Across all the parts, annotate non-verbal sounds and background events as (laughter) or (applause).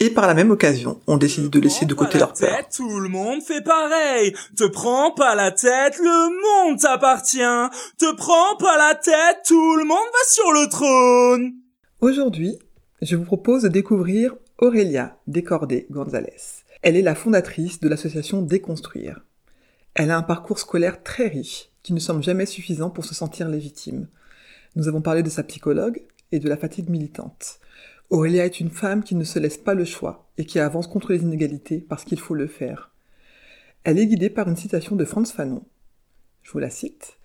Et par la même occasion, on décide de laisser de côté leur peur. Tête, tout le monde fait pareil. Te prends pas la tête, le monde t'appartient. Te prends pas la tête, tout le monde va sur le trône. Aujourd'hui, je vous propose de découvrir Aurélia Décordé Gonzalez. Elle est la fondatrice de l'association Déconstruire. Elle a un parcours scolaire très riche, qui ne semble jamais suffisant pour se sentir légitime. Nous avons parlé de sa psychologue et de la fatigue militante. Aurélia est une femme qui ne se laisse pas le choix et qui avance contre les inégalités parce qu'il faut le faire. Elle est guidée par une citation de Franz Fanon. Je vous la cite.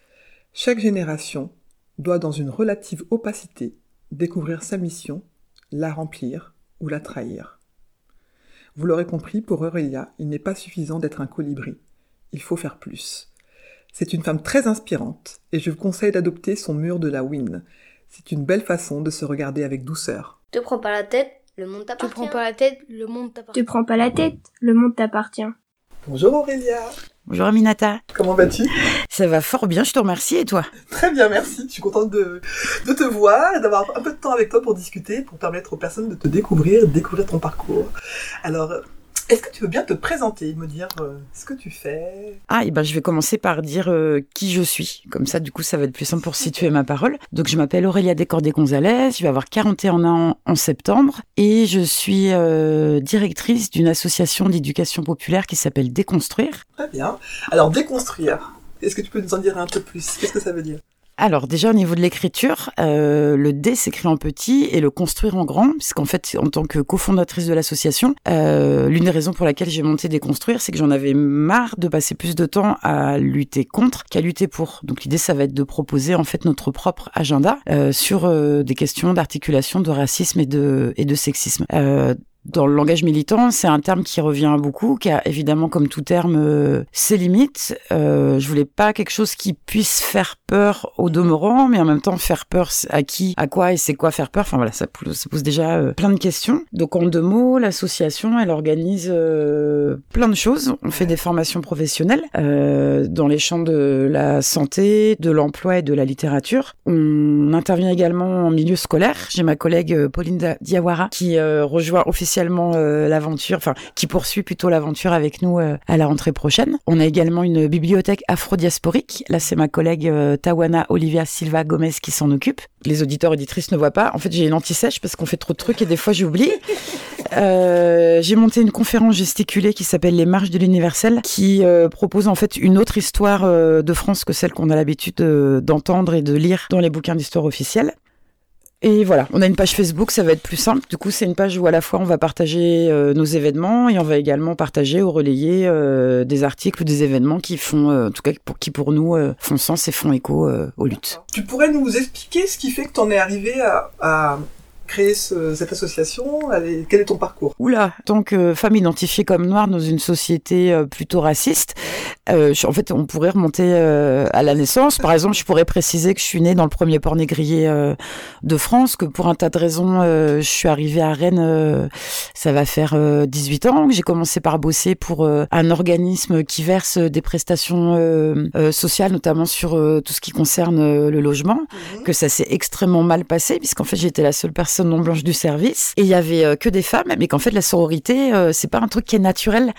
Chaque génération doit dans une relative opacité découvrir sa mission, la remplir ou la trahir. Vous l'aurez compris, pour Aurélia, il n'est pas suffisant d'être un colibri. Il faut faire plus. C'est une femme très inspirante et je vous conseille d'adopter son mur de la win. C'est une belle façon de se regarder avec douceur. Te prends pas la tête, le monde Te t'appartient. prends pas la tête, le monde t'appartient. Te prends pas la tête, le monde t'appartient. Bonjour Aurélia, Bonjour Aminata. comment vas-tu? Ça va fort bien, je te remercie et toi? Très bien, merci. Je suis contente de, de te voir et d'avoir un peu de temps avec toi pour discuter, pour permettre aux personnes de te découvrir, de découvrir ton parcours. Alors, est-ce que tu veux bien te présenter, me dire euh, ce que tu fais? Ah, et ben je vais commencer par dire euh, qui je suis. Comme ça, du coup, ça va être plus simple pour situer ma parole. Donc, je m'appelle Aurélia Descordé-Gonzalez, je vais avoir 41 ans en septembre et je suis euh, directrice d'une association d'éducation populaire qui s'appelle Déconstruire. Très bien. Alors, déconstruire. Est-ce que tu peux nous en dire un peu plus? Qu'est-ce que ça veut dire? Alors déjà au niveau de l'écriture, euh, le D s'écrit en petit et le construire en grand, puisqu'en fait en tant que cofondatrice de l'association, euh, l'une des raisons pour laquelle j'ai monté Déconstruire, c'est que j'en avais marre de passer plus de temps à lutter contre qu'à lutter pour. Donc l'idée ça va être de proposer en fait notre propre agenda euh, sur euh, des questions d'articulation de racisme et de et de sexisme. Dans le langage militant, c'est un terme qui revient beaucoup, qui a évidemment comme tout terme euh, ses limites. Euh, je voulais pas quelque chose qui puisse faire peur au demeurant, mais en même temps faire peur à qui, à quoi et c'est quoi faire peur. Enfin voilà, ça pose, déjà euh, plein de questions. Donc en deux mots, l'association, elle organise euh, plein de choses. On fait des formations professionnelles dans les champs de la santé, de l'emploi et de la littérature. On intervient également en milieu scolaire. J'ai ma collègue Pauline Diawara qui rejoint officiellement euh, l'aventure, enfin qui poursuit plutôt l'aventure avec nous euh, à la rentrée prochaine. On a également une bibliothèque afrodiasporique. Là, c'est ma collègue euh, Tawana Olivia Silva Gomez qui s'en occupe. Les auditeurs auditrices ne voient pas. En fait, j'ai une anti-sèche parce qu'on fait trop de trucs et des fois j'oublie. (laughs) Euh, j'ai monté une conférence gesticulée qui s'appelle Les Marches de l'Universel, qui euh, propose en fait une autre histoire euh, de France que celle qu'on a l'habitude euh, d'entendre et de lire dans les bouquins d'histoire officiels. Et voilà, on a une page Facebook, ça va être plus simple. Du coup, c'est une page où à la fois on va partager euh, nos événements et on va également partager ou relayer euh, des articles ou des événements qui font, euh, en tout cas pour, qui pour nous font sens et font écho aux luttes. Tu pourrais nous expliquer ce qui fait que tu en es arrivé à, à créer ce- cette association? Allez, Quel est ton parcours? Oula, en tant que femme identifiée comme noire dans une société plutôt raciste, euh, je- en fait, on pourrait remonter euh, à la naissance. Par exemple, je pourrais préciser que je suis née dans le premier port négrier euh, de France, que pour un tas de raisons, euh, je suis arrivée à Rennes, euh, ça va faire euh, 18 ans, que j'ai commencé par bosser pour euh, un organisme qui verse des prestations euh, euh, sociales, notamment sur euh, tout ce qui concerne euh, le logement, que ça s'est extrêmement mal passé, puisqu'en fait, j'étais la seule personne non blanche du service, et il y avait euh, que des femmes, mais qu'en fait, la sororité, euh, c'est pas un truc qui est naturel.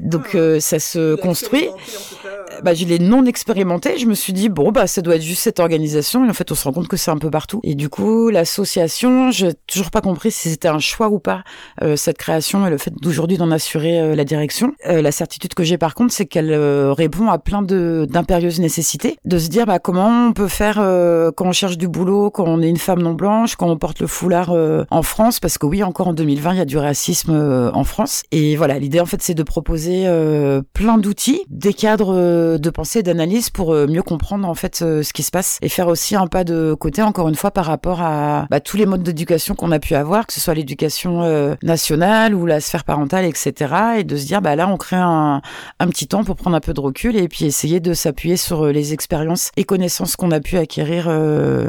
Donc euh, ça se construit trompé. Bah, je l'ai non expérimenté. Je me suis dit bon bah ça doit être juste cette organisation. Et en fait, on se rend compte que c'est un peu partout. Et du coup, l'association, j'ai toujours pas compris si c'était un choix ou pas euh, cette création et le fait d'aujourd'hui d'en assurer euh, la direction. Euh, la certitude que j'ai par contre, c'est qu'elle euh, répond à plein de d'impérieuses nécessités. De se dire bah comment on peut faire euh, quand on cherche du boulot, quand on est une femme non blanche, quand on porte le foulard euh, en France, parce que oui, encore en 2020, il y a du racisme en France. Et voilà, l'idée en fait, c'est de proposer plein d'outils, des cadres de, de pensée, d'analyse pour euh, mieux comprendre en fait euh, ce qui se passe et faire aussi un pas de côté encore une fois par rapport à bah, tous les modes d'éducation qu'on a pu avoir, que ce soit l'éducation euh, nationale ou la sphère parentale, etc. Et de se dire bah là on crée un, petit temps pour prendre un peu de recul et puis essayer de s'appuyer sur les expériences et connaissances qu'on a pu acquérir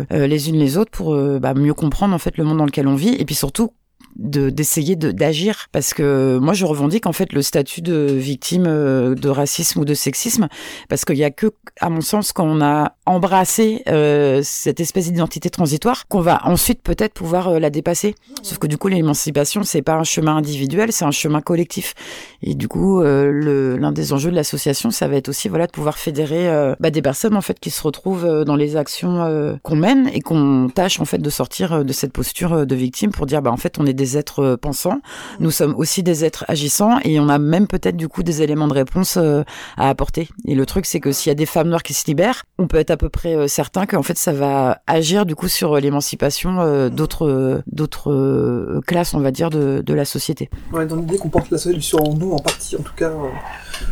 les unes les autres pour bah, mieux comprendre en fait le monde dans lequel on vit et puis surtout d'essayer de d'agir. Parce que moi je revendique en fait le statut de victime euh, de racisme ou de sexisme. Parce qu'il y a que à mon sens quand on a embrassé euh, cette espèce d'identité transitoire qu'on va ensuite peut-être pouvoir euh, la dépasser. Sauf que du coup l'émancipation c'est pas un chemin individuel c'est un chemin collectif. Et du coup le l'un des enjeux de l'association ça va être aussi voilà de pouvoir fédérer bah, des personnes en fait qui se retrouvent dans les actions qu'on mène et qu'on tâche en fait de sortir de cette posture de victime pour dire bah en fait on est des êtres euh, pensants, nous sommes aussi des êtres agissants et on a même peut-être du coup des éléments de réponse euh, à apporter. Et le truc c'est que s'il y a des femmes noires qui se libèrent, on peut être à peu près euh, certain qu'en fait ça va agir du coup sur l'émancipation d'autres d'autres classes on va dire de, de la société. Ouais, dans l'idée qu'on porte la solution en nous en partie en tout cas.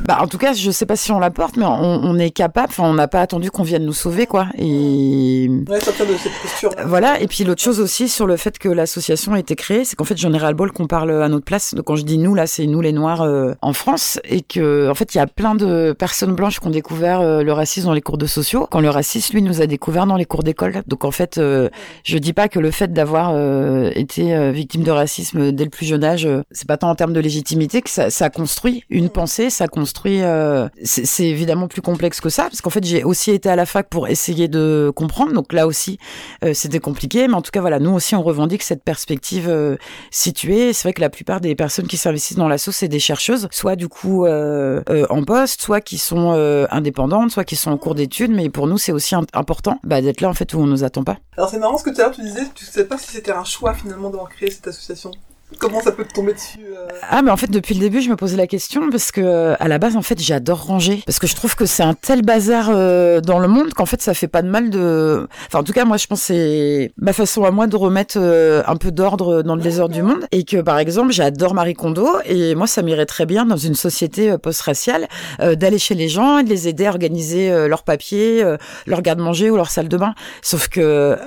Bah, en tout cas, je sais pas si on la porte, mais on, on est capable. Enfin, on n'a pas attendu qu'on vienne nous sauver, quoi. Et ouais, sortir de cette posture. Voilà. Et puis l'autre chose aussi sur le fait que l'association a été créée, c'est qu'en fait, j'en ai ras le bol qu'on parle à notre place. Donc quand je dis nous, là, c'est nous les Noirs euh, en France, et que en fait, il y a plein de personnes blanches qui ont découvert euh, le racisme dans les cours de sociaux, quand le racisme, lui, nous a découvert dans les cours d'école. Donc en fait, euh, je dis pas que le fait d'avoir été victime de racisme dès le plus jeune âge, c'est pas tant en termes de légitimité que ça, ça construit une pensée, ça construit. Euh, c'est évidemment plus complexe que ça, parce qu'en fait, j'ai aussi été à la fac pour essayer de comprendre. Donc là aussi, euh, c'était compliqué. Mais en tout cas, voilà, nous aussi, on revendique cette perspective euh, située. C'est vrai que la plupart des personnes qui s'investissent dans l'assaut, c'est des chercheuses, soit du coup en poste, soit qui sont indépendantes, soit qui sont en cours d'études. Mais pour nous, c'est aussi important bah, d'être là en fait où on nous attend pas. Alors c'est marrant ce que tout à l'heure tu disais, tu sais pas si c'était un choix finalement d'avoir créé cette association. Comment ça peut te tomber dessus euh Ah mais en fait depuis le début je me posais la question parce que à la base en fait j'adore ranger. Parce que je trouve que c'est un tel bazar euh, dans le monde qu'en fait ça fait pas de mal de enfin en tout cas moi je pense c'est ma façon à moi de remettre euh, un peu d'ordre dans le désordre du monde. Et que par exemple j'adore Marie Kondo et moi ça m'irait très bien dans une société post-raciale d'aller chez les gens et de les aider à organiser leurs papiers, leur garde-manger ou leur salle de bain. Sauf que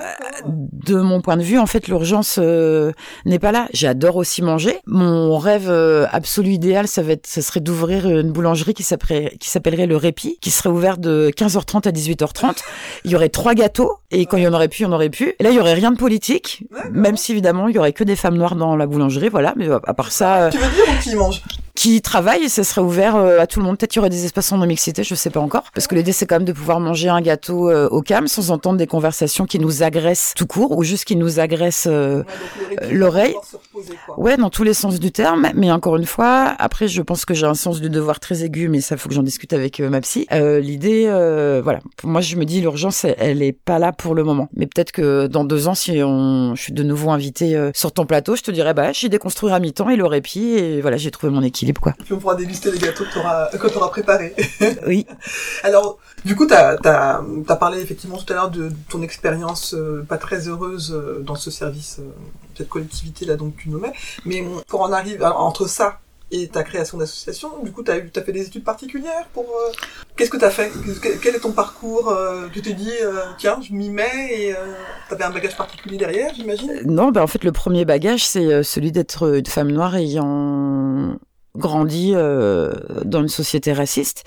de mon point de vue en fait l'urgence n'est pas là j'adore aussi manger. Mon rêve euh, absolu idéal, ça va être, ça serait d'ouvrir une boulangerie qui s'appellerait, qui s'appellerait le Répit, qui serait ouverte de 15h30 à 18h30. Il y aurait trois gâteaux et quand il y en aurait plus, il y en aurait plus. Et là, il y aurait rien de politique, même si évidemment il y aurait que des femmes noires dans la boulangerie, voilà. Mais à part ça. Tu veux dire qui mange qui travaille et ça serait ouvert euh, à tout le monde. Peut-être qu'il y aurait des espaces en mixité, je sais pas encore. Parce que l'idée, c'est quand même de pouvoir manger un gâteau euh, au calme sans entendre des conversations qui nous agressent tout court ou juste qui nous agressent euh, l'oreille. Ouais, dans tous les sens du terme. Mais encore une fois, après, je pense que j'ai un sens du devoir très aigu, mais ça faut que j'en discute avec ma psy. l'idée, voilà. Pour moi, je me dis, l'urgence, elle, est pas là pour le moment. Mais peut-être que dans deux ans, si on, je suis de nouveau invité sur ton plateau, je te dirais, bah, j'ai déconstruire à mi-temps et le répit et voilà, j'ai trouvé mon équilibre quoi. Puis on pourra déguster les gâteaux que tu auras, que préparés. (laughs) oui. (laughs) Alors, du coup, tu as, as, parlé effectivement tout à l'heure de, ton expérience euh, pas très heureuse euh, dans ce service, euh, cette collectivité là donc tu nommais. Mais pour en arriver, entre ça et ta création d'association, du coup, tu as, as, fait des études particulières pour... Qu'est-ce que tu as fait Quel est ton parcours Tu t'es dit, tiens, je m'y mets et tu avais un bagage particulier derrière, j'imagine? Non, ben en fait, le premier bagage, c'est celui d'être une femme noire ayant grandi euh, dans une société raciste.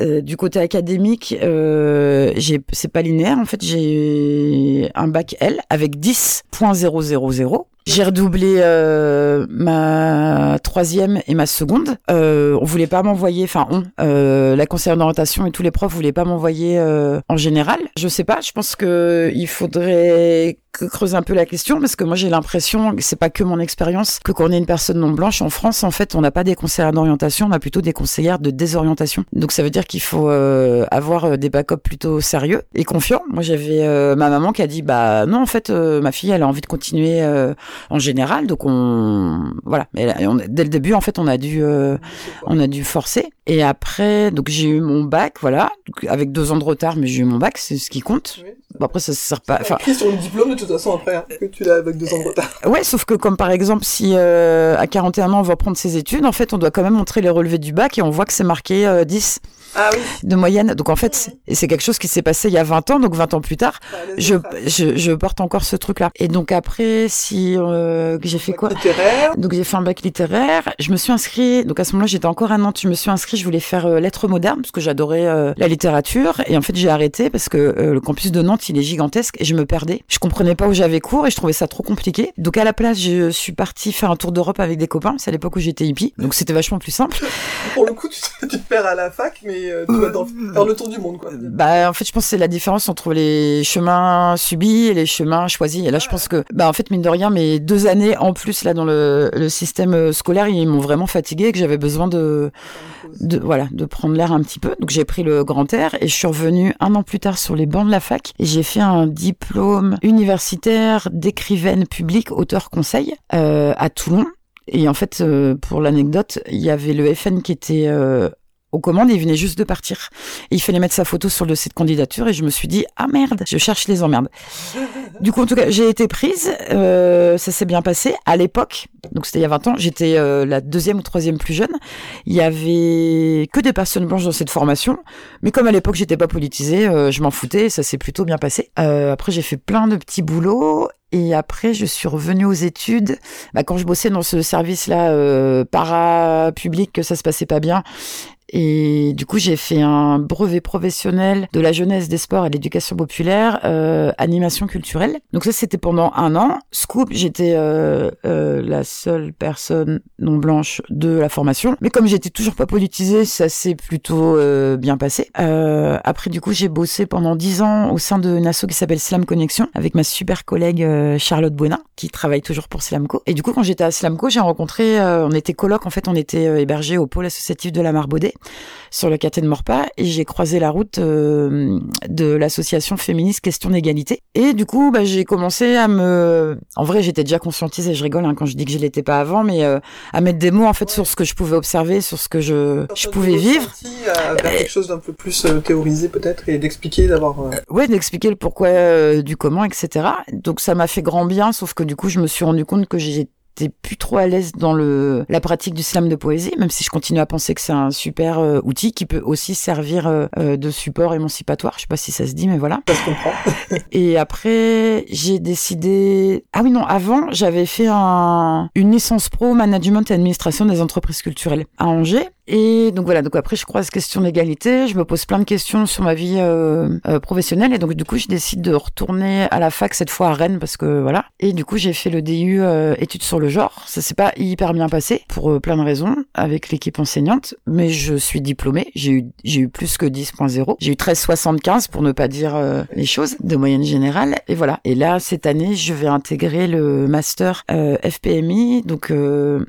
Euh, du côté académique, euh, c'est pas linéaire. En fait, j'ai un bac L avec 10.000. J'ai redoublé euh, ma troisième et ma seconde. Euh, on voulait pas m'envoyer, enfin on, euh, la conseillère d'orientation et tous les profs voulaient pas m'envoyer euh, en général. Je sais pas, je pense que il faudrait creuser un peu la question parce que moi j'ai l'impression c'est pas que mon expérience que quand on est une personne non blanche en France en fait on n'a pas des conseillères d'orientation on a plutôt des conseillères de désorientation donc ça veut dire qu'il faut euh, avoir des backups plutôt sérieux et confiants moi j'avais ma maman qui a dit bah non en fait ma fille elle a envie de continuer en général. Donc on voilà, mais dès le début en fait on a dû euh, on a dû forcer. Et après donc j'ai eu mon bac voilà avec deux ans de retard mais j'ai eu mon bac c'est ce qui compte. Bon, après, ça sert pas. Enfin, sur le diplôme de toute façon après, hein, que tu l'as avec deux ans de retard. ouais, sauf que comme par exemple, si euh, à 41 ans on va prendre ses études, en fait, on doit quand même montrer les relevés du bac et on voit que c'est marqué euh, 10 Ah oui. de moyenne. Donc en fait, c'est- quelque chose qui s'est passé il y a 20 ans, donc 20 ans plus tard, je, je, je porte encore ce truc-là. Et donc après, si euh, j'ai fait quoi Littéraire. donc j'ai fait un bac littéraire. Je me suis inscrit. Donc à ce moment-là, j'étais encore à Nantes. Je me suis inscrit. Je voulais faire euh, lettres modernes parce que j'adorais euh, la littérature. Et en fait, j'ai arrêté parce que euh, le campus de Nantes, il est gigantesque et je me perdais. Je comprenais pas où j'avais cours et je trouvais ça trop compliqué. Donc à la place, je suis partie faire un tour d'Europe avec des copains. C'est à l'époque où j'étais hippie. Donc c'était vachement plus simple. (laughs) Pour le coup, tu, tu te perds à la fac, mais euh, tu vas dans, faire le tour du monde, quoi. Bah, en fait, je pense que c'est la différence entre les chemins subis et les chemins choisis. Et là, je pense que, bah, en fait, mine de rien, mes deux années en plus, là, dans le, le système euh, scolaire, ils m'ont vraiment fatigué et que j'avais besoin de, de, voilà, de prendre l'air un petit peu. Donc, j'ai pris le grand air et je suis revenue un an plus tard sur les bancs de la fac et j'ai fait un diplôme universitaire d'écrivaine publique, auteur conseil, euh, à Toulon. Et en fait, euh, pour l'anecdote, il y avait le FN qui était euh, aux commandes, il venait juste de partir. Il fallait mettre sa photo sur le de candidature et je me suis dit, ah merde, je cherche les emmerdes. Du coup, en tout cas, j'ai été prise, euh, ça s'est bien passé. À l'époque, donc c'était il y a 20 ans, j'étais euh, la deuxième ou troisième plus jeune. Il y avait que des personnes blanches dans cette formation. Mais comme à l'époque, j'étais pas politisée, euh, je m'en foutais ça s'est plutôt bien passé. Euh, après, j'ai fait plein de petits boulots. Et après, je suis revenue aux études. Bah, quand je bossais dans ce service-là euh, para-public, que ça se passait pas bien, et du coup, j'ai fait un brevet professionnel de la jeunesse, des sports et de l'éducation populaire, euh, animation culturelle. Donc ça, c'était pendant un an. Scoop, j'étais euh, euh, la seule personne non blanche de la formation. Mais comme j'étais toujours pas politisée, ça s'est plutôt euh, bien passé. Euh, après, du coup, j'ai bossé pendant dix ans au sein d'une asso qui s'appelle Slam Connexion avec ma super collègue euh, Charlotte Buena, qui travaille toujours pour Slamco. Et du coup, quand j'étais à Slamco, j'ai rencontré, on était coloc, en fait, on était hébergés au pôle associatif de la Marbaudet sur le quartier de Morpas et j'ai croisé la route euh, de l'association féministe Question d'égalité. Et du coup, bah, j'ai commencé à me... En vrai, j'étais déjà conscientisée, je rigole hein, quand je dis que je l'étais pas avant, mais euh, à mettre des mots en fait sur ce que je pouvais observer, sur ce que je, je pouvais vivre. À faire quelque chose d'un peu plus euh, théorisé peut-être et d'expliquer, d'avoir... euh, Ouais, d'expliquer le pourquoi euh, du comment, etc. Donc ça m'a fait grand bien, sauf que du coup, je me suis rendu compte que j'étais plus trop à l'aise dans le la pratique du slam de poésie, même si je continue à penser que c'est un super euh, outil qui peut aussi servir euh, euh, de support émancipatoire. Je sais pas si ça se dit, mais voilà. Ça se comprend. (laughs) Et après, j'ai décidé. Ah oui, non, avant, j'avais fait un... une licence pro management et administration des entreprises culturelles à Angers. Et donc voilà, donc après je croise question d'égalité, je me pose plein de questions sur ma vie euh, euh, professionnelle et donc du coup je décide de retourner à la fac cette fois à Rennes parce que voilà. Et du coup j'ai fait le DU euh, études sur le genre. Ça s'est pas hyper bien passé pour euh, plein de raisons avec l'équipe enseignante, mais je suis diplômée, j'ai eu j'ai eu plus que 10.0, j'ai eu 13,75 pour ne pas dire euh, les choses de moyenne générale et voilà. Et là cette année je vais intégrer le master euh, FPMI donc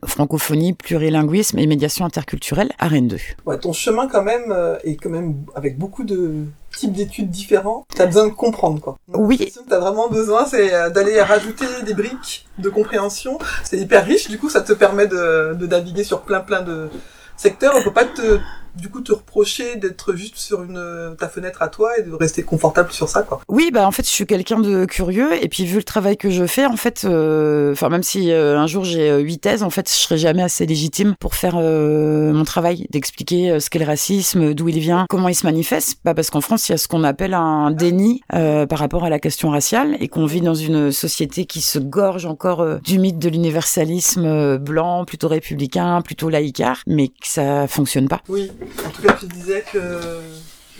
francophonie, plurilinguisme et médiation interculturelle à Rennes 2. Ouais, ton chemin quand même euh, est quand même avec beaucoup de types d'études différents. T'as besoin de comprendre quoi. Oui. Ce que t'as vraiment besoin, c'est euh, d'aller rajouter des briques de compréhension. C'est hyper riche, du coup, ça te permet de, de naviguer sur plein plein de secteurs. On peut pas te du coup te reprocher d'être juste sur une euh, ta fenêtre à toi et de rester confortable sur ça quoi. Oui, bah en fait, je suis quelqu'un de curieux et puis vu le travail que je fais, en fait, euh, enfin même si euh, un jour j'ai euh, huit thèses, en fait, je serai jamais assez légitime pour faire euh, mon travail, d'expliquer ce qu'est le racisme, d'où il vient, comment il se manifeste. Pas parce qu'en France, il y a ce qu'on appelle un déni euh, par rapport à la question raciale et qu'on vit dans une société qui se gorge encore du mythe de l'universalisme blanc, plutôt républicain, plutôt laïcard, mais que ça fonctionne pas. Oui. En tout cas, tu disais que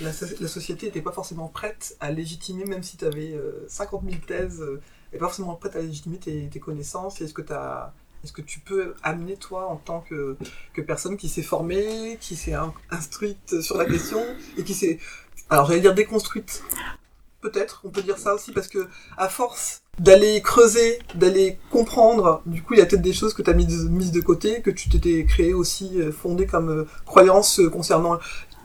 la, so- la société n'était pas forcément prête à légitimer, même si tu avais 50 000 thèses, euh, n'est pas forcément prête à légitimer tes, connaissances. Est-ce que, tu peux amener, toi, en tant que, personne qui s'est formée, qui s'est in- instruite sur la question, et qui s'est, alors j'allais dire déconstruite, peut-être, on peut dire ça aussi, parce que à force d'aller creuser, d'aller comprendre, du coup il y a peut-être des choses que tu as mises, de côté, que tu t'étais créé aussi, euh, fondé comme euh, croyance euh, concernant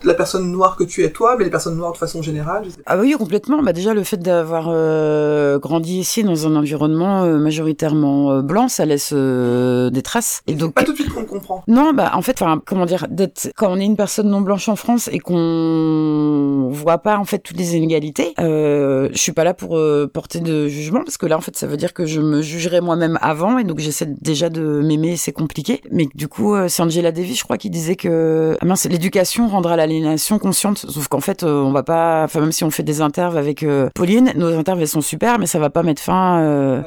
la personne noire que tu es toi, mais les personnes noires de façon générale. Je sais pas. Ah oui, complètement. Bah déjà le fait d'avoir euh, grandi ici dans un environnement euh, majoritairement euh, blanc, ça laisse euh, des traces. Et donc Pas tout de suite qu'on comprend. non, bah en fait, enfin comment dire, d'être quand on est une personne non blanche en France et qu'on voit pas en fait toutes les inégalités, euh, je suis pas là pour euh, porter de jugement parce que là en fait ça veut dire que je me jugerai moi-même avant et donc j'essaie déjà de m'aimer, c'est compliqué. Mais du coup, euh, c'est Angela Davis, je crois, qui disait que ah mince, l'éducation rendra l'aliénation consciente. Sauf qu'en fait, euh, on va pas, enfin même si on fait des interves avec euh, Pauline, nos interves elles sont super, mais ça va pas mettre fin euh,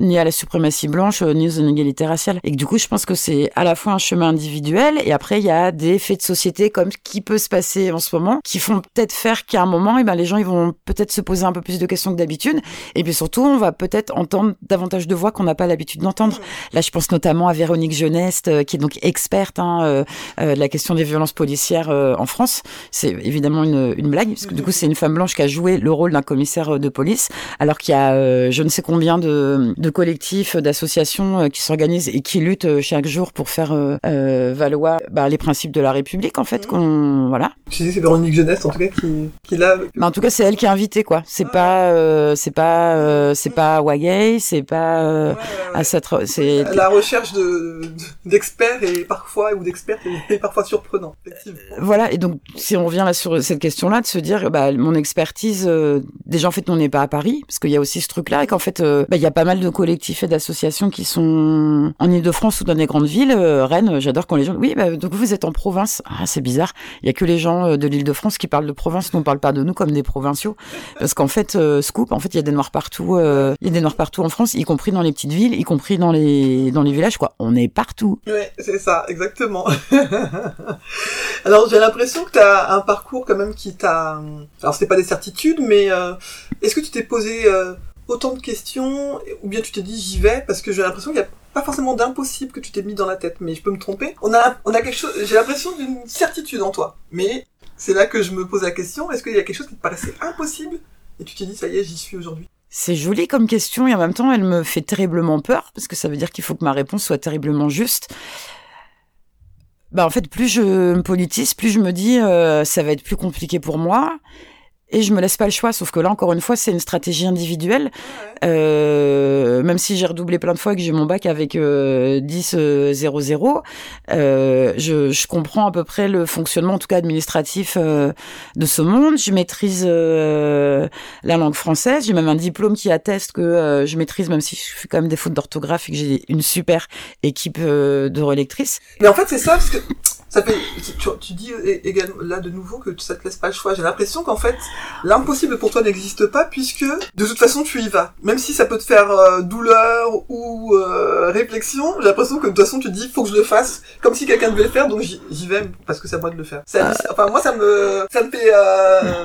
ni à la suprématie blanche, ni aux inégalités raciales. Et que du coup, je pense que c'est à la fois un chemin individuel et après il y a des faits de société comme ce qui peut se passer en ce moment, qui font peut-être faire qu'à un moment, et ben les gens ils vont peut-être se poser un peu plus de questions que d'habitude. Et puis surtout, on va peut-être entendre davantage de voix qu'on n'a pas l'habitude d'entendre. Là, je pense notamment à Véronique Jeuneste, euh, qui est donc experte hein, euh, euh, de la question des violences policières en France. C'est évidemment une, une blague, parce que du coup, c'est une femme blanche qui a joué le rôle d'un commissaire euh, de police, alors qu'il y a euh, je ne sais combien de, de collectifs, d'associations euh, qui s'organisent et qui luttent chaque jour pour faire euh, euh, valoir bah, les principes de la République, en fait. Qu'on voilà. C'est Véronique Jeunesse en tout cas qui, qui l'a. Mais en tout cas, c'est elle qui est invitée, quoi. C'est pas, euh, c'est pas, euh, c'est pas Wagay, c'est pas euh, à cette, c'est La recherche de d'experts et parfois ou d'expertes est parfois surprenant. Effectivement. voilà. Et donc, si on revient là sur cette question-là, de se dire, bah, mon expertise, euh, déjà en fait, on n'est pas à Paris, parce qu'il y a aussi ce truc-là, et qu'en fait, euh, bah, il y a pas mal de collectifs et d'associations qui sont en Île-de-France ou dans des grandes villes. Euh, Rennes, j'adore quand les gens, oui, bah, donc vous êtes en province. Ah, c'est bizarre. Il y a que les gens euh, de l'Île-de-France qui parlent de province. Nous, on parle pas de nous comme des provinciaux, parce qu'en fait, euh, scoop, en fait, il y a des noirs partout. euh, Il y a des noirs partout en France, y compris dans les petites villes, y compris dans les dans les villages, quoi. On est partout. Ouais, c'est ça, exactement. (laughs) Alors j'ai l'impression que tu as un parcours quand même qui t'a... Alors c'était pas des certitudes, mais euh, est-ce que tu t'es posé euh, autant de questions ou bien tu t'es dit j'y vais parce que j'ai l'impression qu'il y a pas forcément d'impossible que tu t'es mis dans la tête, mais je peux me tromper. On a, on a quelque chose, j'ai l'impression d'une certitude en toi, mais c'est là que je me pose la question, est-ce qu'il y a quelque chose qui te paraissait impossible et tu t'es dit ça y est, j'y suis aujourd'hui? C'est joli comme question et en même temps, elle me fait terriblement peur parce que ça veut dire qu'il faut que ma réponse soit terriblement juste. Bah en fait, plus je me politise, plus je me dis euh, ça va être plus compliqué pour moi et je me laisse pas le choix. Sauf que là, encore une fois, c'est une stratégie individuelle. Euh, même si j'ai redoublé plein de fois et que j'ai mon bac avec euh, 10 euh, 0 euh, je, je comprends à peu près le fonctionnement, en tout cas administratif, euh, de ce monde. Je maîtrise euh, la langue française. J'ai même un diplôme qui atteste que je maîtrise, même si je fais quand même des fautes d'orthographe et que j'ai une super équipe de relectrices. Mais en fait, c'est ça, parce que ça fait, tu, tu dis également là de nouveau que ça te laisse pas le choix. J'ai l'impression qu'en fait, l'impossible pour toi n'existe pas puisque de toute façon tu y vas. Même si ça peut te faire euh, douleur ou euh, réflexion, j'ai l'impression que de toute façon tu dis faut que je le fasse, comme si quelqu'un devait le faire, donc j'y j'y vais parce que c'est à moi de le faire. Ça- Enfin moi ça me ça me fait euh,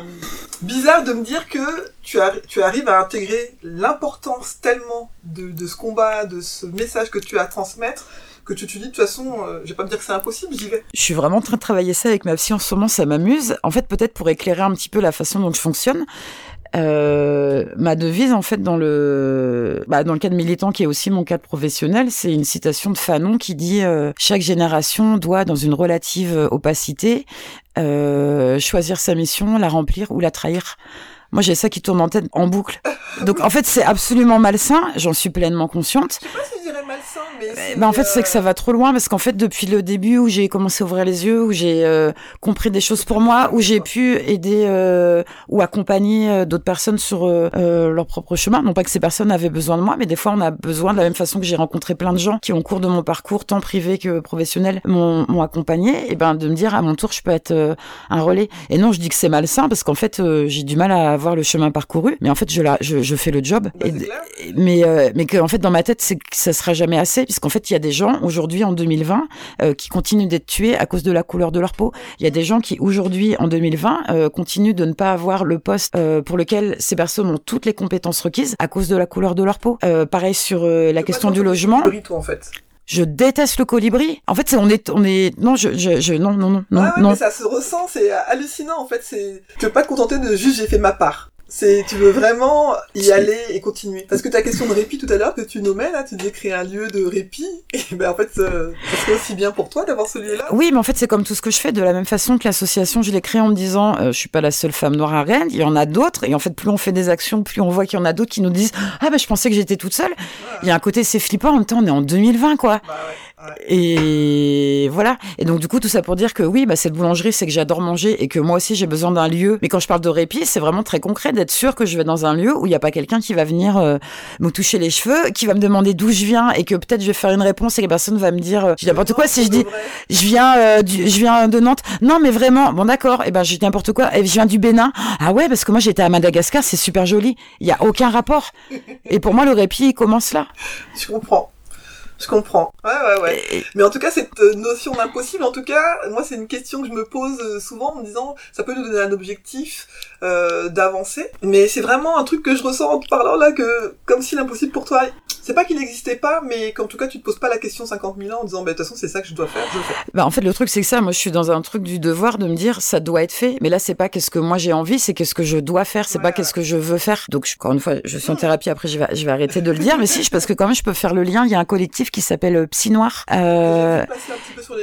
bizarre de me dire que tu, arri- tu arrives à intégrer l'importance tellement de, de ce combat, de ce message que tu as à transmettre que tu te dis de toute façon, euh, je vais pas me dire que c'est impossible, j'y vais. Je suis vraiment en train de travailler ça avec ma psy en ce moment, ça m'amuse. En fait, peut-être pour éclairer un petit peu la façon dont je fonctionne. Euh, ma devise, en fait, dans le, bah, dans le cadre militant qui est aussi mon cadre professionnel, c'est une citation de Fanon qui dit euh, chaque génération doit, dans une relative opacité, euh, choisir sa mission, la remplir ou la trahir. Moi, j'ai ça qui tourne en tête en boucle. Donc, en fait, c'est absolument malsain. J'en suis pleinement consciente. Je sais pas si je dirais malsain, mais. Ben, en fait, c'est que ça euh, va trop loin parce qu'en fait, depuis le début où j'ai commencé à ouvrir les yeux, où j'ai euh, compris des choses pour moi, où j'ai pu aider euh, ou accompagner euh, d'autres personnes sur euh, euh, leur propre chemin. Non pas que ces personnes avaient besoin de moi, mais des fois, on a besoin de la même façon que j'ai rencontré plein de gens qui, au cours de mon parcours, tant privé que professionnel, m'ont m'ont accompagné. Et ben, de me dire à mon tour, je peux être euh, un relais. Et non, je dis que c'est malsain parce qu'en fait, euh, j'ai du mal à avoir le chemin parcouru, mais en fait, je la, je, je fais le job. Bah, Et- mais euh, mais que en fait dans ma tête c'est que ça sera jamais assez puisqu'en fait il y a des gens aujourd'hui en 2020 euh, qui continuent d'être tués à cause de la couleur de leur peau. Il y a des gens qui aujourd'hui en 2020 euh, continuent de ne pas avoir le poste pour lequel ces personnes ont toutes les compétences requises à cause de la couleur de leur peau. Pareil sur la question du logement. toi, en fait. Je déteste le colibri. En fait c'est on est on est non je je, je non non non non ah ouais, non. mais ça se ressent, c'est hallucinant, en fait, c'est... Tu peux pas te contenter de juste j'ai fait ma part. C'est, tu veux vraiment y aller et continuer. Parce que ta question de répit tout à l'heure que tu nommais, là, tu disais créer un lieu de répit, et ben en fait, euh, ça serait aussi bien pour toi d'avoir ce lieu-là. Oui, mais en fait, c'est comme tout ce que je fais, de la même façon que l'association, je l'ai créée en me disant, euh, je suis pas la seule femme noire à Rennes, il y en a d'autres, et en fait, plus on fait des actions, plus on voit qu'il y en a d'autres qui nous disent, ah ben je pensais que j'étais toute seule. Il y a un côté, c'est flippant, en même temps, on est en 2020, quoi. Bah ouais. Et voilà. Et donc du coup tout ça pour dire que oui, bah cette boulangerie, c'est que j'adore manger et que moi aussi j'ai besoin d'un lieu. Mais quand je parle de répit, c'est vraiment très concret d'être sûr que je vais dans un lieu où il n'y a pas quelqu'un qui va venir euh, me toucher les cheveux, qui va me demander d'où je viens et que peut-être je vais faire une réponse et que personne va me dire euh, n'importe quoi si je dis je viens euh, du, je viens de Nantes. Non mais vraiment, bon d'accord, et ben je dis n'importe quoi et je viens du Bénin. Ah ouais parce que moi j'étais à Madagascar, c'est super joli. Il y a aucun rapport. Et pour moi le répit il commence là. Je comprends. Je comprends. Ouais, ouais, ouais. Et- Mais en tout cas, cette euh, notion d'impossible, en tout cas, moi, c'est une question que je me pose euh, souvent en me disant, ça peut nous donner un objectif euh, d'avancer. Mais c'est vraiment un truc que je ressens en te parlant là, que comme si l'impossible pour toi, c'est pas qu'il n'existait pas, mais qu'en tout cas, tu te poses pas la question 50 000 ans en disant, bah, de toute façon, c'est ça que je dois faire, je le fais. Bah en fait le truc c'est que ça moi je suis dans un truc du devoir de me dire ça doit être fait mais là c'est pas qu'est-ce que moi j'ai envie c'est qu'est-ce que je dois faire c'est Ouais, pas ouais. qu'est-ce que je veux faire donc je- encore une fois je suis en (laughs) thérapie après je vais je vais arrêter de le dire mais si parce que quand même je peux faire le lien il y a un collectif qui s'appelle euh, Psy Noir euh,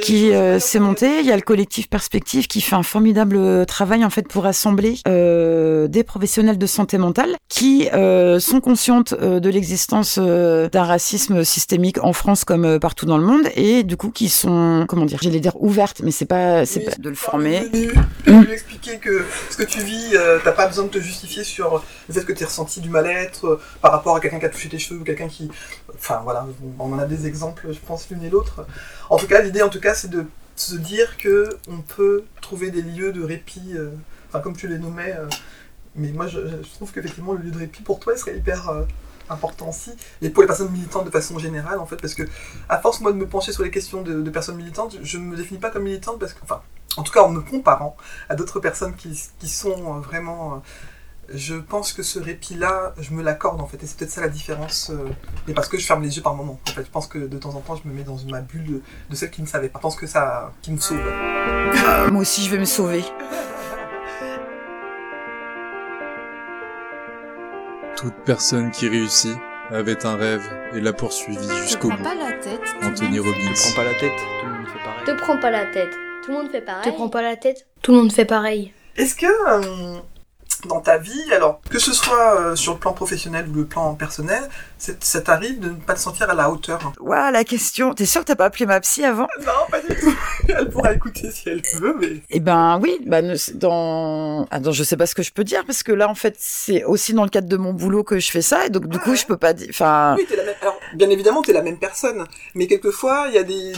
qui euh, s'est monté. Il y a le collectif Perspective qui fait un formidable travail en fait pour assembler euh, des professionnels de santé mentale qui euh, sont conscientes euh, de l'existence euh, d'un racisme systémique en France comme euh, partout dans le monde et du coup qui sont comment dire, j'allais dire ouvertes, mais c'est pas c'est Oui, pas de le former. de lui expliquer que ce que tu vis, euh, t'as pas besoin de te justifier sur le fait que tu ressenti du mal-être euh, par rapport à quelqu'un qui a touché tes cheveux ou quelqu'un qui. Enfin voilà, on en a des exemples, je pense, l'une et l'autre. En tout cas, l'idée, en tout cas, c'est de se dire que on peut trouver des lieux de répit, euh, enfin comme tu les nommais. euh, mais moi, je, trouve qu'effectivement, le lieu de répit pour toi, il serait hyper euh, important aussi. Et pour les personnes militantes de façon générale, en fait, parce que à force, moi, de me pencher sur les questions de, personnes militantes, je me définis pas comme militante parce que, enfin, en tout cas en me comparant à d'autres personnes qui, sont vraiment... je pense que ce répit-là, je me l'accorde en fait, et c'est peut-être ça la différence. euh, et parce que je ferme les yeux par moment. En fait, je pense que de temps en temps, je me mets dans ma bulle de, de celle qui ne savait pas. Je pense que ça, qui me sauve. Euh, moi aussi je vais me sauver. Toute personne qui réussit avait un rêve et l'a poursuivi jusqu'au bout. la tête. Anthony Robbins. Te prends pas la tête, tout le monde fait pareil. Te prends pas la tête. Tout le monde fait pareil. Te prends pas la tête. Tout le monde fait pareil. Est-ce que euh, dans ta vie, alors que ce soit euh, sur le plan professionnel ou le plan personnel, ça t'arrive de ne pas te sentir à la hauteur? Ouah, la question. T'es sûr que t'as pas appelé ma psy avant? (laughs) Non, pas du tout. Elle pourra écouter si elle veut, mais Eh ben oui, bah, ne- dans... Attends, je sais pas ce que je peux dire parce que là en fait c'est aussi dans le cadre de mon boulot que je fais ça et donc du coup ouais. je peux pas dire. Enfin, Oui, t'es la même. Alors, bien évidemment, t'es la même personne, mais quelquefois, il y a des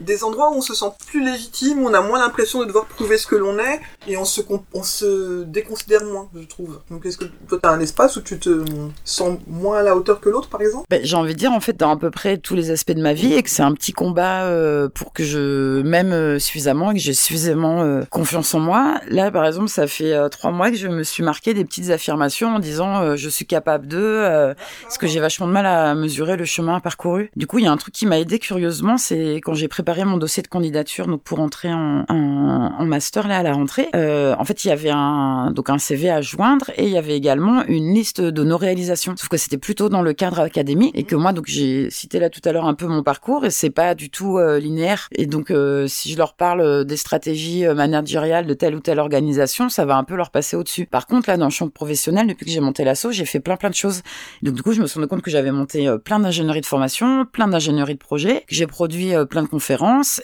des endroits où on se sent plus légitime, où on a moins l'impression de devoir prouver ce que l'on est, et on se on se déconsidère moins, je trouve. Donc, est-ce que toi, t'as un espace où tu te sens moins à la hauteur que l'autre, par exemple? Ben, j'ai envie de dire en fait dans à peu près tous les aspects de ma vie et que c'est un petit combat euh, pour que je m'aime euh, suffisamment et que j'ai suffisamment euh, confiance en moi. Là par exemple, ça fait trois mois que je me suis marqué des petites affirmations en disant je suis capable de, parce que j'ai vachement de mal à mesurer le chemin parcouru. Du coup, il y a un truc qui m'a aidé curieusement, c'est quand j'ai préparé mon dossier de candidature donc pour entrer en, master là à la rentrée. Euh, en fait, il y avait un donc un CV à joindre et il y avait également une liste de nos réalisations. Sauf que c'était plutôt dans le cadre académique et que moi donc j'ai cité là tout à l'heure un peu mon parcours et c'est pas du tout euh, linéaire. Et donc euh, si je leur parle des stratégies managériales de telle ou telle organisation, ça va un peu leur passer au-dessus. Par contre là dans le champ professionnel, depuis que j'ai monté l'assaut, j'ai fait plein plein de choses. Donc du coup je me suis rendu compte que j'avais monté plein d'ingénierie de formation, plein d'ingénierie de projet, que j'ai produit plein de conférences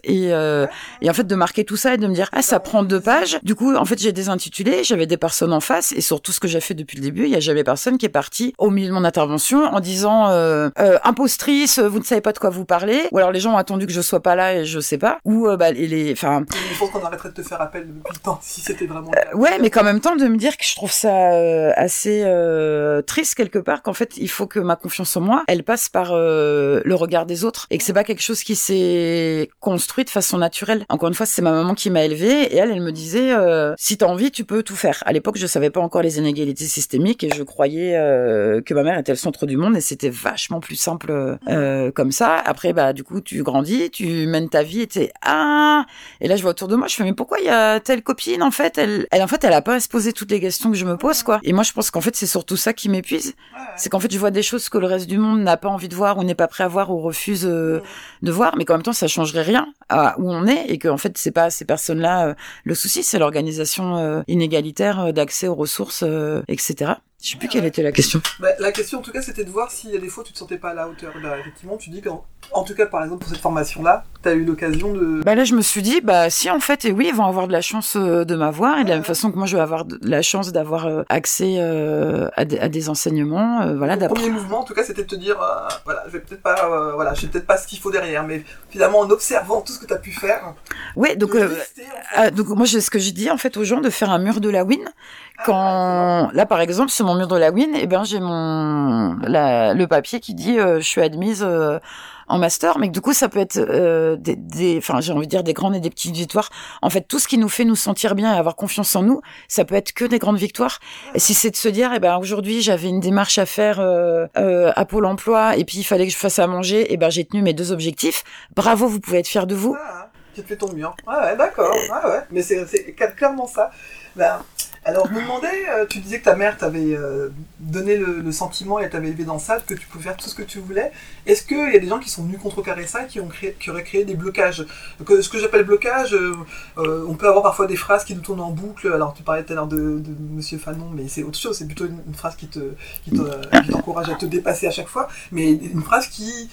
et euh, et en fait de marquer tout ça et de me dire ah ça prend deux pages. Du coup en fait j'ai des intitulés, j'avais des personnes en face et sur tout ce que j'ai fait depuis le début, il y a jamais personne qui est parti au milieu de mon intervention en disant euh, euh, impostrice, vous ne savez pas de quoi vous parlez, ou alors les gens ont attendu que je sois pas là et je sais pas, ou euh, bah les- les enfin Je pense qu'on arrêterait de te faire appel depuis le temps, si c'était vraiment cas. Ouais, mais qu'en même temps de me dire que je trouve ça euh, assez euh, triste quelque part qu'en fait il faut que ma confiance en moi, elle passe par euh, le regard des autres et que c'est pas quelque chose qui s'est construit de façon naturelle. Encore une fois, c'est ma maman qui m'a élevée et elle, elle me disait euh, si t'as envie, tu peux tout faire. À l'époque, je savais pas encore les inégalités systémiques et je croyais euh, que ma mère était le centre du monde et c'était vachement plus simple euh, comme ça. Après, bah du coup, tu grandis, tu mènes ta vie et t'es ah et là je vois autour de moi, je fais mais pourquoi il y a telle copine en fait, elle, elle en fait, elle a pas à se poser toutes les questions que je me pose quoi. Et moi, je pense qu'en fait, c'est surtout ça qui m'épuise, c'est qu'en fait, je vois des choses que le reste du monde n'a pas envie de voir ou n'est pas prêt à voir ou refuse euh, de voir, mais qu'en même temps, ça rien à où on est et que en fait, c'est pas ces personnes-là euh, le souci, c'est l'organisation euh, inégalitaire euh, d'accès aux ressources, etc. Je sais plus quelle était la question. Bah, la question, en tout cas, c'était de voir s'il y a des fois tu te sentais pas à la hauteur. Bah, effectivement, tu dis qu'en en tout cas, par exemple, pour cette formation-là, tu as eu l'occasion de. Bah là, je me suis dit, bah si en fait, et oui, ils vont avoir de la chance euh, de m'avoir, et de la même façon que moi, je vais avoir de la chance d'avoir euh, accès euh, à, des, à des enseignements, euh, voilà. Le premier mouvement, en tout cas, c'était de te dire, euh, voilà, je vais peut-être pas, euh, voilà, je sais peut-être pas ce qu'il faut derrière, mais finalement, en observant tout ce que tu as pu faire, Ouais, donc euh, en fait. Ah, donc moi, ce que j'ai dit en fait aux gens de faire un mur de la win. Quand là, par exemple, sur mon mur de la win, eh ben j'ai mon le papier qui dit euh, je suis admise euh, en master, mais que du coup ça peut être euh, des, enfin j'ai envie de dire des grandes et des petites victoires. En fait, tout ce qui nous fait nous sentir bien et avoir confiance en nous, ça peut être que des grandes victoires. Si c'est de se dire, eh ben aujourd'hui j'avais une démarche à faire à Pôle Emploi et puis il fallait que je fasse à manger, et ben j'ai tenu mes deux objectifs. Bravo, vous pouvez être fiers de vous. Ah, tu te fais ton mur. Ouais, ouais, d'accord. Ouais, ouais. Mais c'est clairement ça. Ben, alors, je me demandais, euh, tu disais que ta mère t'avait euh, donné le, sentiment et t'avait élevé dans ça, que tu pouvais faire tout ce que tu voulais. Est-ce qu'il y a des gens qui sont venus contrecarrer ça qui, ont créé, auraient créé des blocages? Ce que j'appelle blocage, euh, on peut avoir parfois des phrases qui nous tournent en boucle. Alors, tu parlais tout à l'heure de, Monsieur Fanon, mais c'est autre chose. C'est plutôt une, phrase qui qui te- qui t'encourage à te dépasser à chaque fois. Mais une phrase qui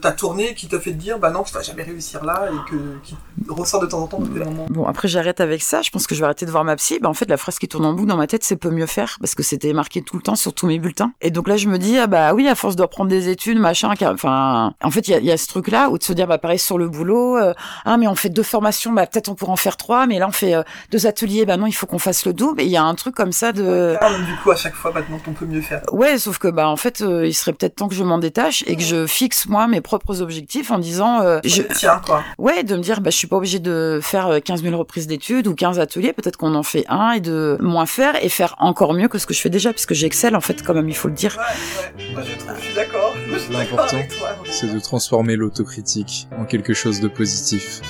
t'a tourné, qui t'a fait te dire, bah non, tu vas jamais réussir là, et que, qui ressort de temps en temps moments. Bon, après, j'arrête avec ça. Je pense que je vais arrêter de voir ma psy. Bah, en fait, la phrase qui tourne en boucle dans ma tête, c'est peut mieux faire parce que c'était marqué tout le temps sur tous mes bulletins. Et donc là, je me dis, ah bah oui, à force de reprendre des études, machin, car- enfin, en fait, il y a, il y a ce truc-là où de se dire, bah pareil sur le boulot, euh, ah mais on fait deux formations, bah peut-être on pourra en faire trois, mais là on fait euh, deux ateliers, bah non, il faut qu'on fasse le double. Et il y a un truc comme ça de, Ah, donc, du coup, à chaque fois, maintenant, on peut mieux faire. Ouais, sauf que bah en fait, euh, il serait peut-être temps que je m'en détache et que je fixe moi mes propres objectifs en disant, euh, je, Tiens, quoi. ouais, de me dire, bah je suis pas obligée de faire euh, 15 000 reprises d'études ou 15 ateliers, peut-être qu'on en fait un et de moins faire et faire encore mieux que ce que je fais déjà, puisque j'excelle en fait quand même, il faut le dire. Ouais, ouais. Moi, je trouve, je suis d'accord. L'important. C'est de transformer l'autocritique en quelque chose de positif.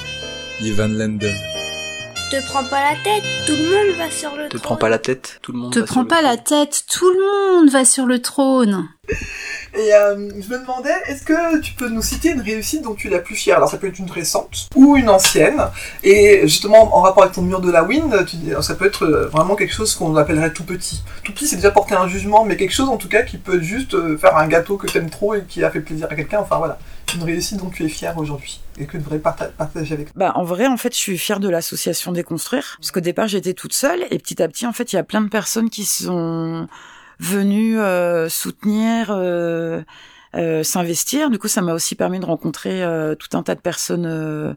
Ivan Lendl. Te prends pas la tête, tout le monde va sur le Te trône. prends pas la tête, tout le monde. Te va sur prends le pas la tête, tout le monde va sur le trône. Et euh, je me demandais, est-ce que tu peux nous citer une réussite dont tu es la plus fière? Alors ça peut être une récente ou une ancienne. Et justement, en rapport avec ton mur de la win, tu dis, ça peut être euh, vraiment quelque chose qu'on appellerait tout petit. Tout petit, c'est déjà porter un jugement, mais quelque chose en tout cas qui peut juste euh, faire un gâteau que t'aimes trop et qui a fait plaisir à quelqu'un. Enfin voilà, une réussite dont tu es fière aujourd'hui et que tu devrais parta- partager avec Bah en vrai en fait je suis fière de l'association Déconstruire parce qu'au départ j'étais toute seule et petit à petit en fait il y a plein de personnes qui sont venues euh, soutenir euh, euh, s'investir. Du coup ça m'a aussi permis de rencontrer tout un tas de personnes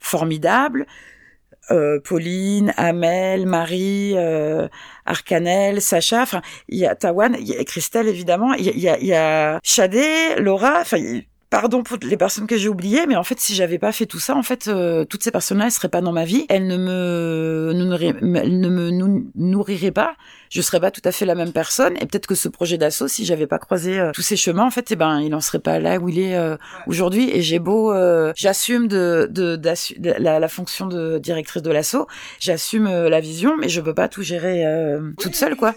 formidables. Euh, Pauline, Amel, Marie, euh, Arcanel, Sacha, enfin il y a Tawan, il y a Christelle évidemment, il y a, il y a, Laura, enfin pardon pour les personnes que j'ai oubliées, mais en fait, si j'avais pas fait tout ça, en fait, euh, toutes ces personnes-là, elles seraient pas dans ma vie. Elles ne me, nourriraient- elles ne me nou- nourriraient pas. Je serais pas tout à fait la même personne. Et peut-être que ce projet d'assaut, si j'avais pas croisé euh, tous ces chemins, en fait, eh ben, il en serait pas là où il est euh, aujourd'hui. Et j'ai beau, euh, j'assume de, de, la, la fonction de directrice de l'assaut. J'assume euh, la vision, mais je peux pas tout gérer euh, toute seule, quoi.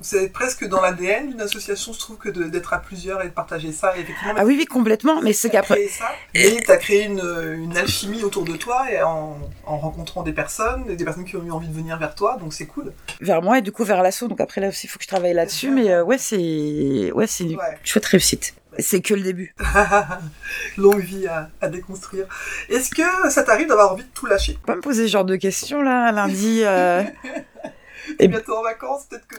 C'est presque dans l'ADN d'une association, je trouve, que d'être à plusieurs et de partager ça. Et effectivement, Ah oui, oui, complètement. Mais c'est qu'après, et tu as créé une, une alchimie autour de toi et en, en rencontrant des personnes, et des personnes qui ont eu envie de venir vers toi, donc c'est cool. vers moi et du coup vers l'assaut. Donc après là aussi, il faut que je travaille là-dessus. Mais euh, ouais, c'est ouais, c'est une Ouais. chouette réussite. C'est que le début. (laughs) Longue vie à, à déconstruire. Est-ce que ça t'arrive d'avoir envie de tout lâcher? Pas me poser ce genre de questions là lundi. euh. (laughs) Et- bientôt en vacances, peut-être que.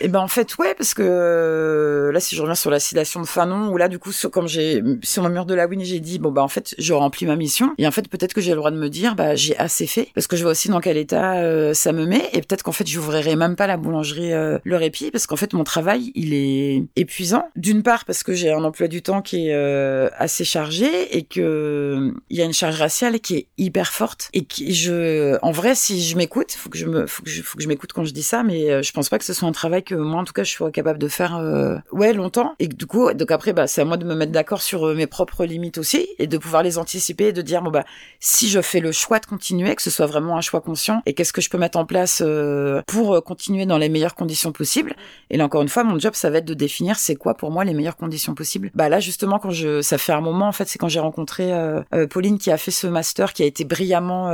Et ben en fait ouais parce que euh, là si je reviens sur la citation de Fanon où là du coup sur, comme j'ai sur mon mur de la Win j'ai dit bon bah en fait je remplis ma mission. Et en fait peut-être que j'ai le droit de me dire bah j'ai assez fait. Parce que je vois aussi dans quel état euh, ça me met. Et peut-être qu'en fait j'ouvrirai même pas la boulangerie euh, le répit. Parce qu'en fait mon travail il est épuisant. D'une part parce que j'ai un emploi du temps qui est euh, assez chargé. Et que il y a une charge raciale qui est hyper forte. Et qui je en vrai si je m'écoute faut que je me faut que je, faut que je m'écoute quand je dis ça. Mais euh, je pense pas que ce soit un travail que moi en tout cas je sois capable de faire euh, ouais longtemps. Et du coup donc après bah c'est à moi de me mettre d'accord sur euh, mes propres limites aussi et de pouvoir les anticiper et de dire bon bah si je fais le choix de continuer que ce soit vraiment un choix conscient et qu'est-ce que je peux mettre en place euh, pour euh, continuer dans les meilleures conditions possibles. Et là encore une fois mon job ça va être de définir c'est quoi pour moi les meilleures conditions possibles. Bah là justement quand je ça fait un moment en fait c'est quand j'ai rencontré euh, Pauline qui a fait ce master qui a été brillamment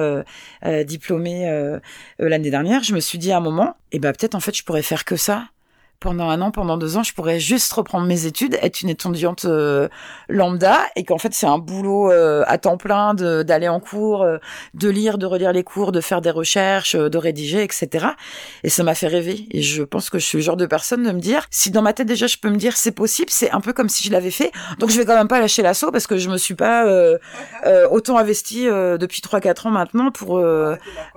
diplômée l'année dernière je me suis dit à un moment et bah peut-être en fait je pourrais faire que ça pendant un an, pendant deux ans, je pourrais juste reprendre mes études, être une étudiante euh, lambda, et qu'en fait c'est un boulot euh, à temps plein de- d'aller en cours, euh, de lire, de relire les cours, de faire des recherches, euh, de rédiger, etc. Et ça m'a fait rêver. Et je pense que je suis le genre de personne de me dire, si dans ma tête déjà je peux me dire c'est possible, c'est un peu comme si je l'avais fait, donc je vais quand même pas lâcher l'assaut parce que je me suis pas euh, euh, autant investie euh, depuis 3-4 ans maintenant pour euh,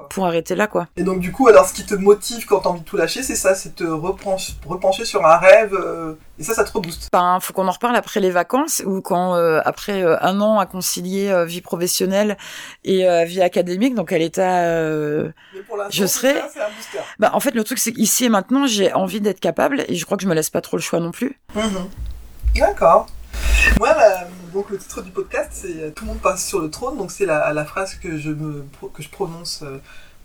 pour arrêter là quoi. Et donc du coup, alors ce qui te motive quand t'as envie de tout lâcher, c'est ça, c'est te repencher, repencher sur un rêve, euh, et ça, ça te rebooste. Ben, faut qu'on en reparle après les vacances ou quand euh, après euh, un an à concilier vie professionnelle et vie académique, donc à l'état. Je un booster. Ben, en fait, le truc c'est qu'ici et maintenant, j'ai envie d'être capable et je crois que je me laisse pas trop le choix non plus. Mhm. D'accord. Moi, la- donc le titre du podcast, c'est Tout le monde passe sur le trône. Donc c'est la, la phrase que je me que je prononce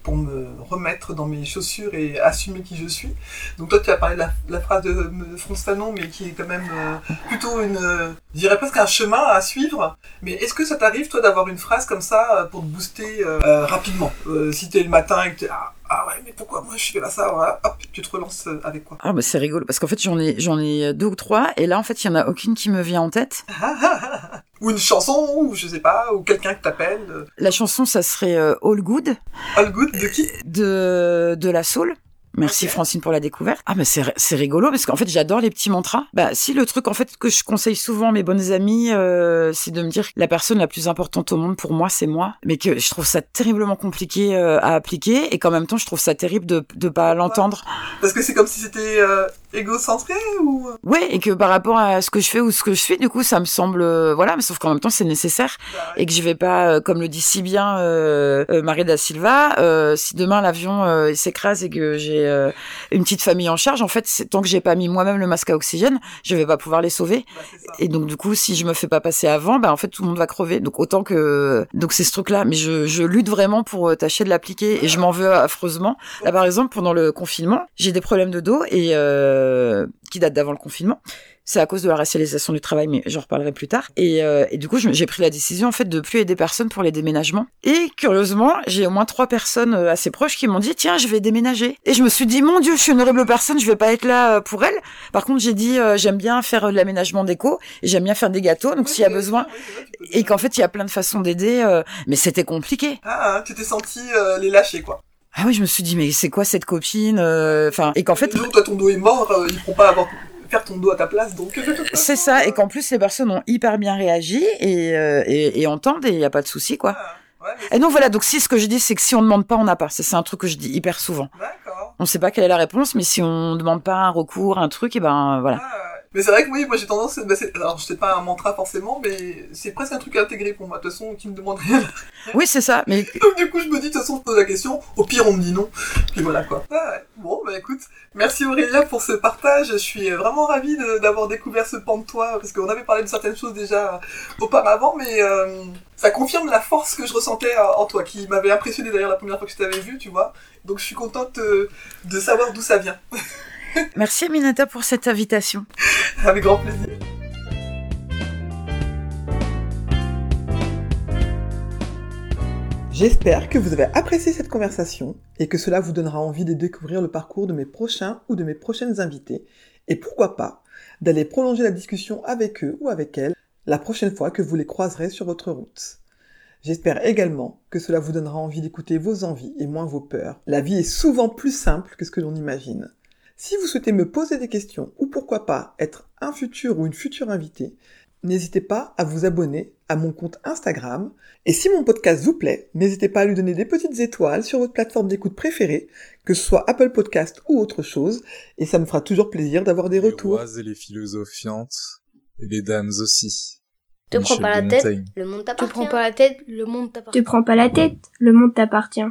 pour me remettre dans mes chaussures et assumer qui je suis. Donc toi, tu as parlé de la, la phrase de euh, Frantz Fanon, mais qui est quand même euh, plutôt une, euh, je dirais presque un chemin à suivre. Mais est-ce que ça t'arrive toi d'avoir une phrase comme ça euh, pour te booster euh, rapidement? Si t'es le matin et que t'es ah, ah ouais, mais pourquoi moi je fais pas ça? Voilà, Hop, tu te relances avec quoi? Ah, ben c'est rigolo parce qu'en fait, j'en ai j'en ai deux ou trois et là, en fait, il y en a aucune qui me vient en tête. (laughs) Ou une chanson, ou je sais pas, ou quelqu'un que t'appelle. euh, La chanson, ça serait euh, All Good All good de qui? De de la Soul. Merci. Francine pour la découverte. Ah mais c'est c'est rigolo parce qu'en fait j'adore les petits mantras. Bah si le truc en fait que je conseille souvent à mes bonnes amies euh, c'est de me dire que la personne la plus importante au monde pour moi c'est moi, mais que je trouve ça terriblement compliqué euh, à appliquer et qu'en même temps je trouve ça terrible de de pas l'entendre. Parce que c'est comme si c'était euh, égocentré ou. Ouais et que par rapport à ce que je fais ou ce que je suis du coup ça me semble euh, voilà mais sauf qu'en même temps c'est nécessaire. Et que je vais pas euh, comme le dit si bien euh, euh, Marie da Silva euh, si demain l'avion euh, s'écrase et que j'ai euh, une petite famille en charge en fait tant que j'ai pas mis moi-même le masque à oxygène je vais pas pouvoir les sauver. Bah, et donc du coup si je me fais pas passer avant bah en fait tout le monde va crever. Donc autant que donc c'est ce truc là mais je, je lutte vraiment pour euh, tâcher de l'appliquer et je m'en veux affreusement. Là par exemple pendant le confinement j'ai des problèmes de dos et euh, qui datent d'avant le confinement c'est à cause de la racialisation du travail, mais j'en reparlerai plus tard. Et, euh, du coup, j'ai pris la décision en fait de plus aider personne pour les déménagements. Et curieusement, j'ai au moins trois personnes euh, assez proches qui m'ont dit tiens, je vais déménager. Et je me suis dit mon Dieu, je suis une horrible personne, je vais pas être là euh, pour elle. Par contre, j'ai dit euh, j'aime bien faire euh, de l'aménagement déco j'aime bien faire des gâteaux, donc s'il y a besoin. Et qu'en fait, il y a plein de façons d'aider, euh, mais c'était compliqué. Ah, tu t'es senti euh, les lâcher quoi. Ah oui, je me suis dit mais c'est quoi cette copine euh, Enfin, et qu'en fait, où toi ton dos est mort, euh, ils pourront pas avoir faire ton dos à ta place, donc. c'est ça. Et qu'en plus, les personnes ont hyper bien réagi et, euh, et, et entendent et il y a pas de souci quoi. Ah, ouais, Et donc voilà, donc si ce que je dis, c'est que si on demande pas, on n'a pas. C'est un truc que je dis hyper souvent. D'accord. On sait pas quelle est la réponse, mais si on demande pas un recours, un truc, et ben voilà. Ah. Mais c'est vrai que oui, moi j'ai tendance, bah, alors je sais pas un mantra forcément, mais c'est presque un truc à intégrer pour moi. De toute façon, qui me demande rien. Oui, c'est ça. Mais (laughs) Donc du coup, je me dis, de toute façon, je pose la question. Au pire, on me dit non. Puis voilà quoi. Ah, ouais. Bon, bah écoute, merci Aurélia pour ce partage. Je suis vraiment ravie d'avoir découvert ce pan de toi, parce qu'on avait parlé de certaines choses déjà auparavant, mais euh, ça confirme la force que je ressentais euh, en toi, qui m'avait impressionné d'ailleurs la première fois que je t'avais vu, tu vois. Donc je suis contente euh, de savoir d'où ça vient. (laughs) merci Aminata pour cette invitation. Avec grand plaisir. J'espère que vous avez apprécié cette conversation et que cela vous donnera envie de découvrir le parcours de mes prochains ou de mes prochaines invités et pourquoi pas d'aller prolonger la discussion avec eux ou avec elles la prochaine fois que vous les croiserez sur votre route. J'espère également que cela vous donnera envie d'écouter vos envies et moins vos peurs. La vie est souvent plus simple que ce que l'on imagine. Si vous souhaitez me poser des questions ou pourquoi pas être un futur ou une future invitée, n'hésitez pas à vous abonner à mon compte Instagram. Et si mon podcast vous plaît, n'hésitez pas à lui donner des petites étoiles sur votre plateforme d'écoute préférée, que ce soit Apple Podcast ou autre chose, et ça me fera toujours plaisir d'avoir des Les retours. rois et les philosophiantes, et les dames aussi. Te prends pas la tête, le monde Te t'appartient. prends pas la tête, le monde te prends pas la tête, le monde t'appartient.